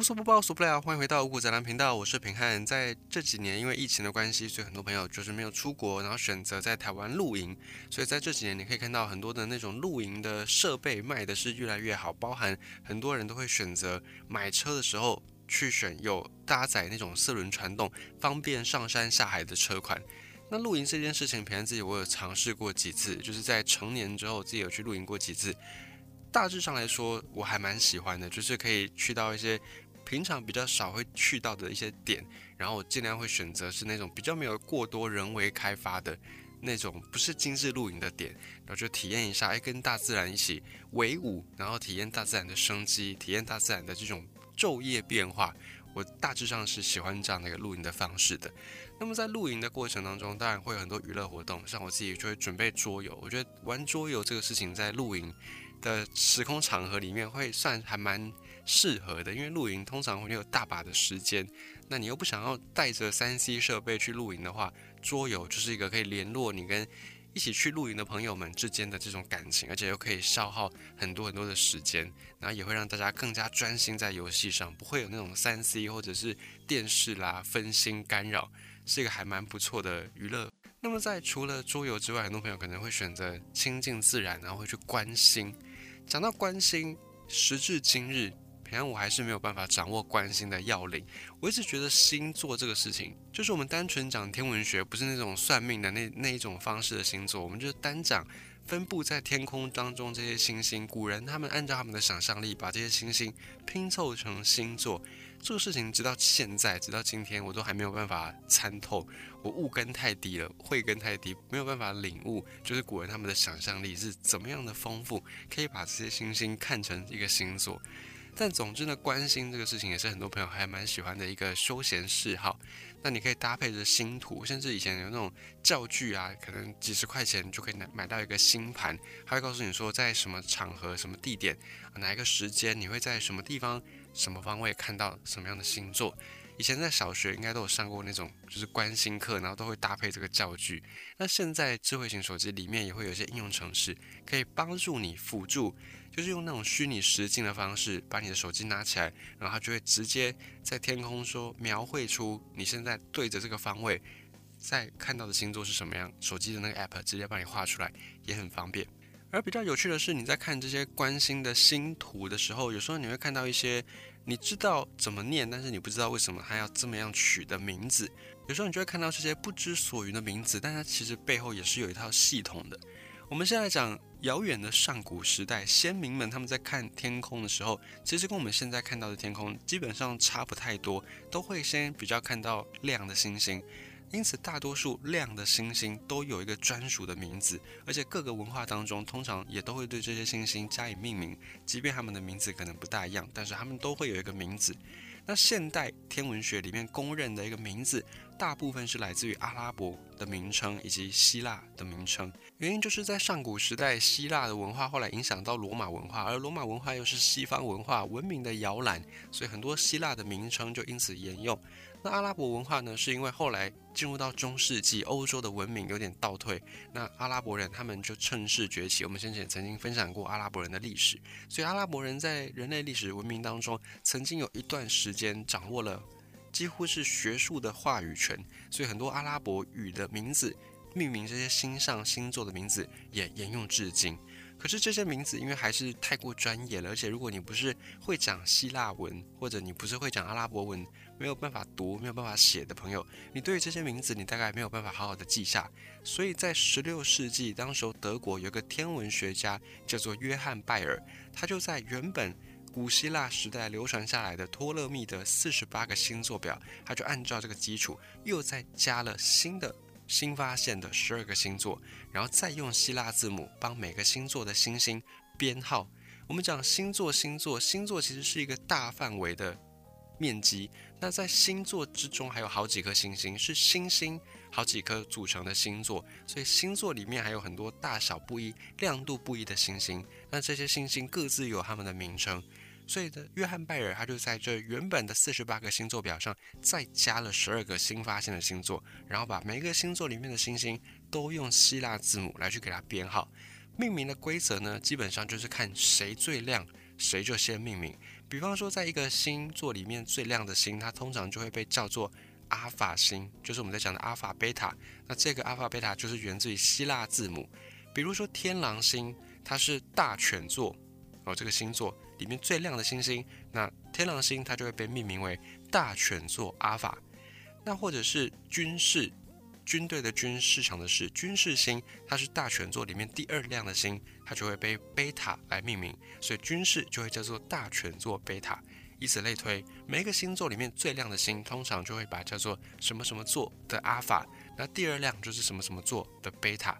无所不报，所不了。欢迎回到五谷杂粮频道，我是平汉。在这几年，因为疫情的关系，所以很多朋友就是没有出国，然后选择在台湾露营。所以在这几年，你可以看到很多的那种露营的设备卖的是越来越好，包含很多人都会选择买车的时候去选有搭载那种四轮传动，方便上山下海的车款。那露营这件事情，平安自己我有尝试过几次，就是在成年之后自己有去露营过几次。大致上来说，我还蛮喜欢的，就是可以去到一些。平常比较少会去到的一些点，然后我尽量会选择是那种比较没有过多人为开发的那种，不是精致露营的点，然后就体验一下，哎，跟大自然一起为伍，然后体验大自然的生机，体验大自然的这种昼夜变化。我大致上是喜欢这样的一个露营的方式的。那么在露营的过程当中，当然会有很多娱乐活动，像我自己就会准备桌游。我觉得玩桌游这个事情在露营的时空场合里面会算还蛮。适合的，因为露营通常会有大把的时间，那你又不想要带着三 C 设备去露营的话，桌游就是一个可以联络你跟一起去露营的朋友们之间的这种感情，而且又可以消耗很多很多的时间，然后也会让大家更加专心在游戏上，不会有那种三 C 或者是电视啦分心干扰，是一个还蛮不错的娱乐。那么在除了桌游之外，很多朋友可能会选择亲近自然，然后会去关心。讲到关心，时至今日。平安，我还是没有办法掌握关心的要领。我一直觉得星座这个事情，就是我们单纯讲天文学，不是那种算命的那那一种方式的星座。我们就是单讲分布在天空当中这些星星。古人他们按照他们的想象力，把这些星星拼凑成星座。这个事情直到现在，直到今天，我都还没有办法参透。我悟根太低了，慧根太低，没有办法领悟，就是古人他们的想象力是怎么样的丰富，可以把这些星星看成一个星座。但总之呢，关心这个事情也是很多朋友还蛮喜欢的一个休闲嗜好。那你可以搭配着星图，甚至以前有那种教具啊，可能几十块钱就可以买买到一个星盘，它会告诉你说在什么场合、什么地点、哪一个时间，你会在什么地方、什么方位看到什么样的星座。以前在小学应该都有上过那种就是观星课，然后都会搭配这个教具。那现在智慧型手机里面也会有一些应用程式，可以帮助你辅助，就是用那种虚拟实境的方式，把你的手机拿起来，然后它就会直接在天空说描绘出你现在对着这个方位在看到的星座是什么样。手机的那个 app 直接帮你画出来，也很方便。而比较有趣的是，你在看这些观星的星图的时候，有时候你会看到一些。你知道怎么念，但是你不知道为什么它要这么样取的名字。有时候你就会看到这些不知所云的名字，但它其实背后也是有一套系统的。我们现在讲遥远的上古时代，先民们他们在看天空的时候，其实跟我们现在看到的天空基本上差不太多，都会先比较看到亮的星星。因此，大多数亮的星星都有一个专属的名字，而且各个文化当中通常也都会对这些星星加以命名，即便它们的名字可能不大一样，但是它们都会有一个名字。那现代天文学里面公认的一个名字，大部分是来自于阿拉伯的名称以及希腊的名称。原因就是在上古时代，希腊的文化后来影响到罗马文化，而罗马文化又是西方文化文明的摇篮，所以很多希腊的名称就因此沿用。那阿拉伯文化呢？是因为后来进入到中世纪，欧洲的文明有点倒退，那阿拉伯人他们就趁势崛起。我们先前曾经分享过阿拉伯人的历史，所以阿拉伯人在人类历史文明当中，曾经有一段时间掌握了几乎是学术的话语权，所以很多阿拉伯语的名字命名这些星上星座的名字也沿用至今。可是这些名字因为还是太过专业了，而且如果你不是会讲希腊文，或者你不是会讲阿拉伯文，没有办法读、没有办法写的朋友，你对于这些名字你大概没有办法好好的记下。所以在十六世纪，当时德国有个天文学家叫做约翰拜尔，他就在原本古希腊时代流传下来的托勒密的四十八个星座表，他就按照这个基础又再加了新的。新发现的十二个星座，然后再用希腊字母帮每个星座的星星编号。我们讲星座，星座，星座其实是一个大范围的面积。那在星座之中还有好几颗星星，是星星好几颗组成的星座。所以星座里面还有很多大小不一、亮度不一的星星。那这些星星各自有它们的名称。所以的约翰拜尔他就在这原本的四十八个星座表上再加了十二个新发现的星座，然后把每一个星座里面的星星都用希腊字母来去给它编号。命名的规则呢，基本上就是看谁最亮，谁就先命名。比方说，在一个星座里面最亮的星，它通常就会被叫做阿法星，就是我们在讲的阿法贝塔。那这个阿法贝塔就是源自于希腊字母。比如说天狼星，它是大犬座哦，这个星座里面最亮的星星，那天狼星它就会被命名为大犬座阿法。那或者是军事。军队的军市场的是军事星，它是大犬座里面第二亮的星，它就会被贝塔来命名，所以军事就会叫做大犬座贝塔。以此类推，每一个星座里面最亮的星，通常就会把叫做什么什么座的阿法，那第二亮就是什么什么座的贝塔。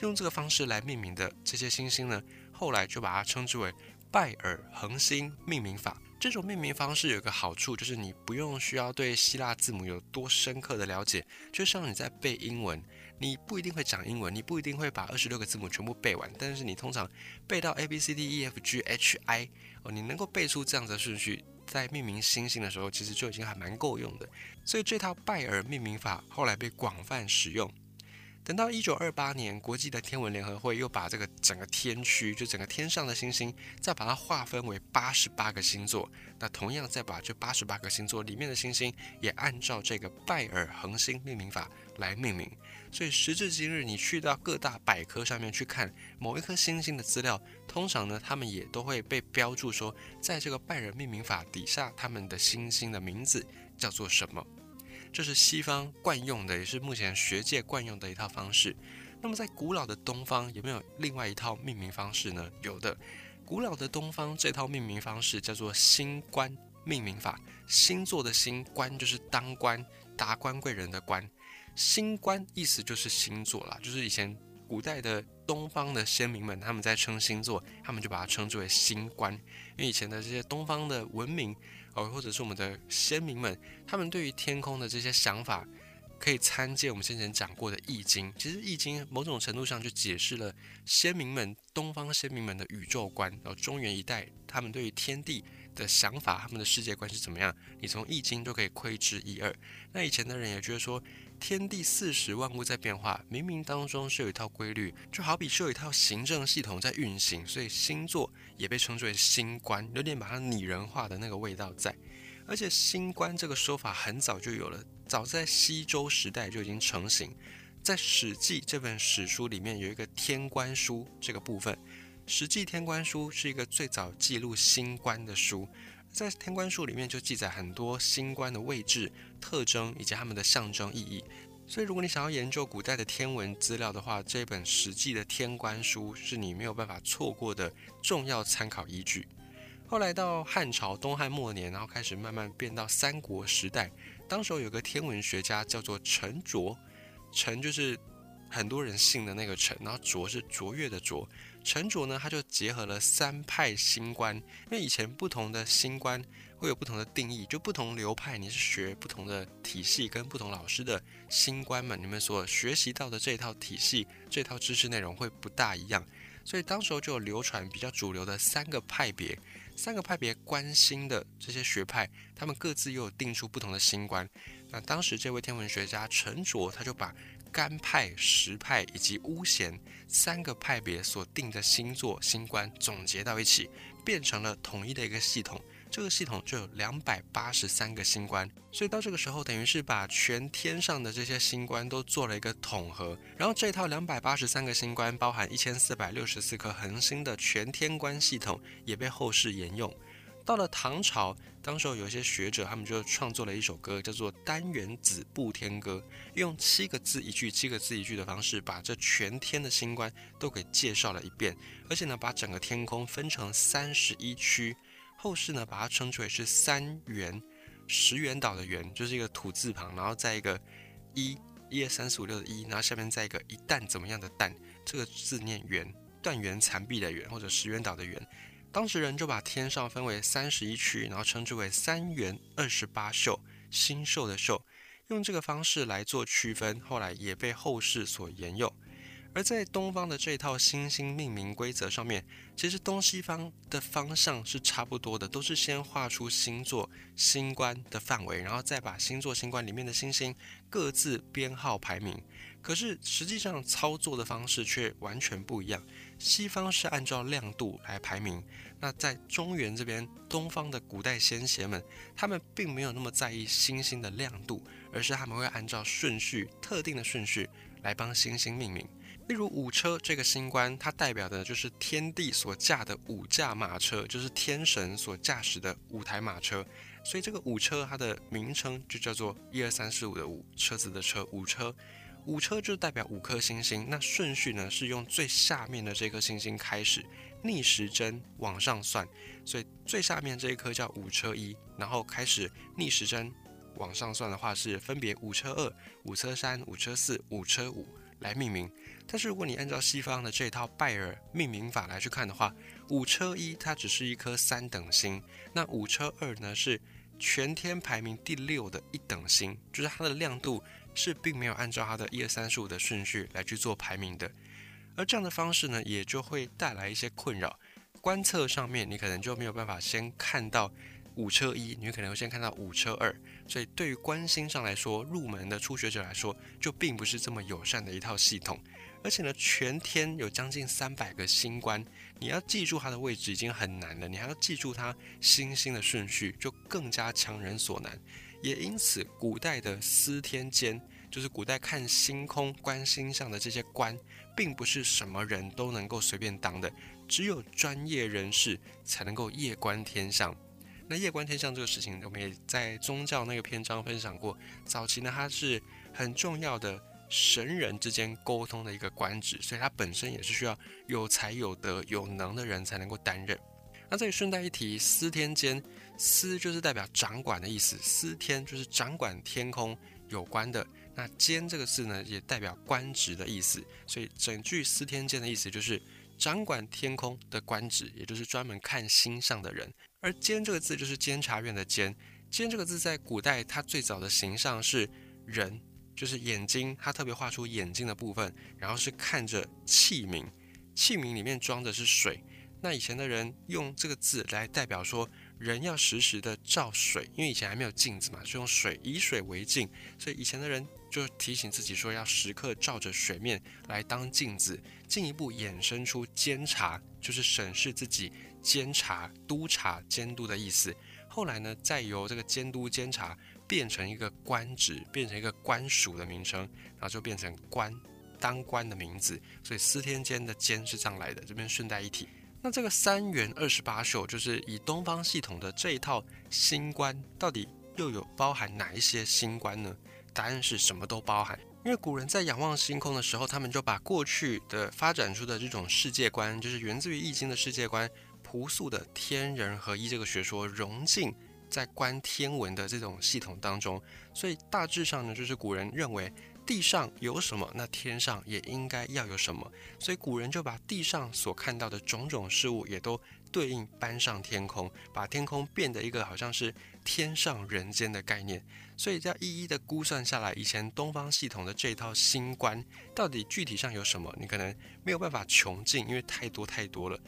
用这个方式来命名的这些星星呢，后来就把它称之为拜耳恒星命名法。这种命名方式有个好处，就是你不用需要对希腊字母有多深刻的了解，就像你在背英文，你不一定会讲英文，你不一定会把二十六个字母全部背完，但是你通常背到 A B C D E F G H I 哦，你能够背出这样的顺序，在命名星星的时候，其实就已经还蛮够用的。所以这套拜耳命名法后来被广泛使用。等到一九二八年，国际的天文联合会又把这个整个天区，就整个天上的星星，再把它划分为八十八个星座。那同样再把这八十八个星座里面的星星，也按照这个拜耳恒星命名法来命名。所以时至今日，你去到各大百科上面去看某一颗星星的资料，通常呢，他们也都会被标注说，在这个拜耳命名法底下，他们的星星的名字叫做什么。这是西方惯用的，也是目前学界惯用的一套方式。那么在古老的东方有没有另外一套命名方式呢？有的，古老的东方这套命名方式叫做星官命名法。星座的星官就是当官达官贵人的官，星官意思就是星座啦，就是以前古代的东方的先民们他们在称星座，他们就把它称之为星官，因为以前的这些东方的文明。哦，或者是我们的先民们，他们对于天空的这些想法，可以参见我们先前讲过的《易经》。其实《易经》某种程度上就解释了先民们、东方先民们的宇宙观，然后中原一带他们对于天地的想法，他们的世界观是怎么样，你从《易经》都可以窥知一二。那以前的人也觉得说。天地四时，万物在变化，冥冥当中是有一套规律，就好比是有一套行政系统在运行，所以星座也被称之为星官，有点把它拟人化的那个味道在。而且星官这个说法很早就有了，早在西周时代就已经成型。在《史记》这本史书里面有一个《天官书》这个部分，《史记·天官书》是一个最早记录星官的书。在《天官书》里面就记载很多星官的位置、特征以及它们的象征意义。所以，如果你想要研究古代的天文资料的话，这本《史记》的《天官书》是你没有办法错过的重要参考依据。后来到汉朝东汉末年，然后开始慢慢变到三国时代，当时候有个天文学家叫做陈卓，陈就是很多人姓的那个陈，然后卓是卓越的卓。陈卓呢，他就结合了三派星官，因为以前不同的星官会有不同的定义，就不同流派，你是学不同的体系跟不同老师的星官们，你们所学习到的这套体系、这套知识内容会不大一样，所以当时候就有流传比较主流的三个派别，三个派别关心的这些学派，他们各自又有定出不同的星官。那当时这位天文学家陈卓，他就把干派、实派以及巫贤三个派别所定的星座星官总结到一起，变成了统一的一个系统。这个系统就有两百八十三个星官，所以到这个时候，等于是把全天上的这些星官都做了一个统合。然后这套两百八十三个星官，包含一千四百六十四颗恒星的全天官系统，也被后世沿用。到了唐朝，当时候有一些学者，他们就创作了一首歌，叫做《单元子布天歌》，用七个字一句、七个字一句的方式，把这全天的星官都给介绍了一遍，而且呢，把整个天空分成三十一区，后世呢把它称之为是三元，石原岛的元就是一个土字旁，然后再一个一，一二三四五六的一，然后下面再一个一旦怎么样的旦，这个字念元，断垣残壁的垣，或者石原岛的垣。当时人就把天上分为三十一区，然后称之为三元二十八宿，星宿的宿，用这个方式来做区分，后来也被后世所沿用。而在东方的这套星星命名规则上面，其实东西方的方向是差不多的，都是先画出星座、星官的范围，然后再把星座、星官里面的星星各自编号排名。可是实际上操作的方式却完全不一样。西方是按照亮度来排名，那在中原这边，东方的古代先贤们，他们并没有那么在意星星的亮度，而是他们会按照顺序，特定的顺序来帮星星命名。例如五车这个星官，它代表的就是天地所驾的五驾马车，就是天神所驾驶的五台马车。所以这个五车它的名称就叫做一二三四五的五车子的车五车。五车就代表五颗星星，那顺序呢是用最下面的这颗星星开始逆时针往上算，所以最下面这一颗叫五车一，然后开始逆时针往上算的话是分别五车二、五车三、五车四、五车五来命名。但是如果你按照西方的这套拜耳命名法来去看的话，五车一它只是一颗三等星，那五车二呢是全天排名第六的一等星，就是它的亮度。是并没有按照它的一二三四五的顺序来去做排名的，而这样的方式呢，也就会带来一些困扰。观测上面，你可能就没有办法先看到五车一，你可能会先看到五车二，所以对于观星上来说，入门的初学者来说，就并不是这么友善的一套系统。而且呢，全天有将近三百个星官，你要记住它的位置已经很难了，你还要记住它星星的顺序，就更加强人所难。也因此，古代的司天监，就是古代看星空、观星象的这些官，并不是什么人都能够随便当的，只有专业人士才能够夜观天象。那夜观天象这个事情，我们也在宗教那个篇章分享过。早期呢，它是很重要的神人之间沟通的一个官职，所以它本身也是需要有才、有德、有能的人才能够担任。那这里顺带一提，司天监。司就是代表掌管的意思，司天就是掌管天空有关的。那监这个字呢，也代表官职的意思。所以整句司天监的意思就是掌管天空的官职，也就是专门看星象的人。而监这个字就是监察院的监。监这个字在古代它最早的形象是人，就是眼睛，它特别画出眼睛的部分，然后是看着器皿，器皿里面装的是水。那以前的人用这个字来代表说。人要时时的照水，因为以前还没有镜子嘛，就用水以水为镜，所以以前的人就提醒自己说要时刻照着水面来当镜子，进一步衍生出监察，就是审视自己、监察、督察、监督的意思。后来呢，再由这个监督、监察变成一个官职，变成一个官署的名称，然后就变成官当官的名字。所以司天监的监是这样来的。这边顺带一提。那这个三元二十八宿，就是以东方系统的这一套星官，到底又有包含哪一些星官呢？答案是什么都包含。因为古人在仰望星空的时候，他们就把过去的发展出的这种世界观，就是源自于易经的世界观，朴素的天人合一这个学说融进在观天文的这种系统当中。所以大致上呢，就是古人认为。地上有什么，那天上也应该要有什么，所以古人就把地上所看到的种种事物，也都对应搬上天空，把天空变得一个好像是天上人间的概念。所以，要一一的估算下来，以前东方系统的这套星官到底具体上有什么，你可能没有办法穷尽，因为太多太多了。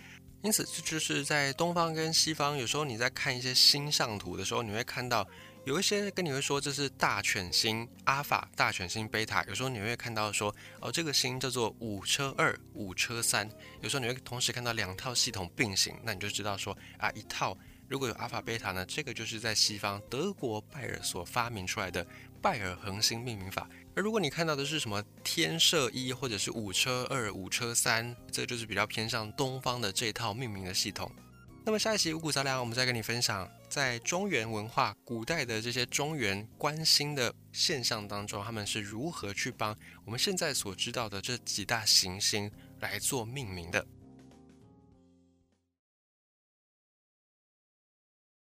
因此，这就是在东方跟西方，有时候你在看一些星象图的时候，你会看到。有一些跟你会说这是大犬星阿法，大犬星贝塔。有时候你会看到说，哦，这个星叫做五车二、五车三。有时候你会同时看到两套系统并行，那你就知道说，啊，一套如果有阿法贝塔呢，这个就是在西方德国拜尔所发明出来的拜尔恒星命名法。而如果你看到的是什么天射一或者是五车二、五车三，这就是比较偏向东方的这套命名的系统。那么下一期五谷杂粮，我们再跟你分享，在中原文化古代的这些中原关心的现象当中，他们是如何去帮我们现在所知道的这几大行星来做命名的。